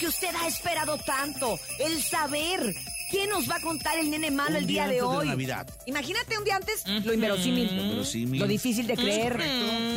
que usted ha esperado tanto, el saber. ¿Qué nos va a contar el nene malo el día, de hoy? Navidad. Imagínate un día antes lo inverosímil, Lo inverosímil. lo difícil de creer,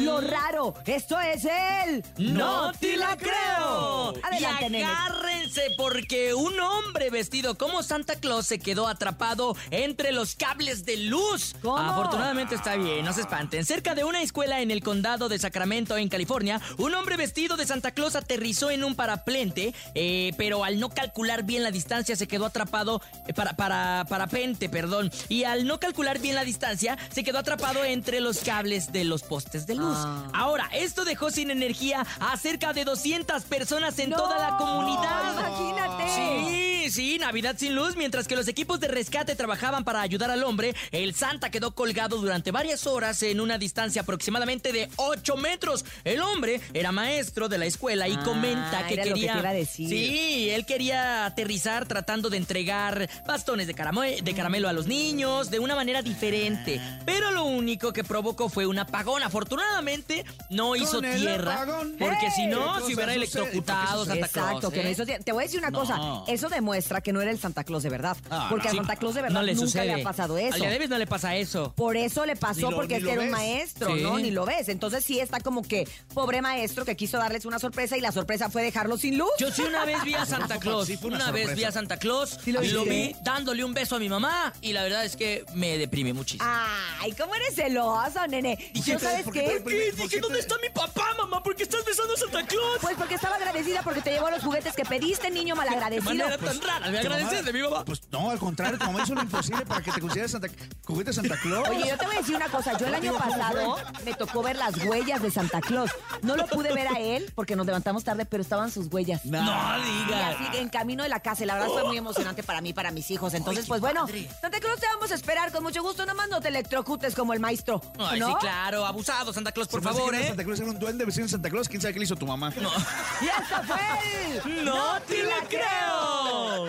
lo raro. Esto es el ¡No te la creo! Adelante, y nene. agárrense porque un hombre vestido como Santa Claus se quedó atrapado entre los cables de luz. ¿Cómo? Afortunadamente está bien, no se espanten. Cerca de una escuela en el condado de Sacramento, en California, un hombre vestido de Santa Claus aterrizó en un paraplente, eh, pero al no calcular bien la distancia se quedó atrapado eh, para, para parapente, perdón. Y al no calcular bien la distancia se quedó atrapado entre los cables de los postes de luz. Ah. Ahora, esto dejó sin energía a cerca de 200 personas en No, toda la comunidad. Imagínate. Sí, sí, Navidad sin luz. Mientras que los equipos de rescate trabajaban para ayudar al hombre, el Santa quedó colgado durante varias horas en una distancia aproximadamente de 8 metros. El hombre era maestro de la escuela y Ah, comenta que era lo que quería. te iba a decir. Sí, él quería aterrizar tratando de entregar bastones de, caramo- de caramelo a los niños de una manera diferente. Pero lo único que provocó fue un apagón. Afortunadamente no hizo tierra. apagón. Porque ¡Hey! si no, ¿Qué se hubiera electrocutado ¿Por qué Santa Claus. Exacto, que no ¿eh? hizo- Te voy a decir una No. cosa. Eso demuestra que no era el Santa Claus de verdad. Ah, porque no. a Santa Claus de verdad no le nunca sucede. le ha pasado eso. Al de hoy no le pasa eso. Por eso le pasó, Ni lo- porque ni este lo era un ves. maestro, Sí. ¿no? Ni lo ves. Entonces sí está como que pobre maestro que quiso darles una sorpresa y la sorpresa fue dejarlo sin luz. Yo sí una vez vi a Santa Claus. Sí, fue una una vez sorpresa. vi a Santa Claus Sí lo y lo viste. vi dándole un beso a mi mamá y la verdad es que me deprimí muchísimo. Ay, ¿cómo eres celoso, nene? ¿Y qué yo sabes por qué qué? te- ¿Por qué? ¿Por Dije, qué ¿dónde te- está mi papá, mamá? ¿Por qué estás besando a Santa Claus? Pues porque estaba agradecida porque te llevó los juguetes que pediste, niño ¿Qué malagradecido. manera tan rara de Tu mamá- agradecer de mi mamá? Pues no, al contrario, tu mamá hizo lo imposible para que te consideres Santa, juguete Santa Claus. Oye, yo te voy a decir una cosa. Yo el año Digo, ¿cómo pasado me tocó ver las huellas de Santa Claus. No lo pude ver a él porque nos levantamos tarde, pero estaban sus huellas. No. No Y digas. así en camino de la casa. Y la verdad fue muy emocionante para mí, para mis hijos. Entonces, pues bueno, Santa Claus te vamos a esperar con mucho gusto. Nomás no te electrocutes como el maestro. Ay, ¿no? sí, claro. Abusado, Santa Claus, por Se favor, no ¿eh? Santa Claus era un duende vecino de Santa Claus. ¿Quién sabe qué le hizo tu mamá? Y hasta fue el... ¡No te la creo!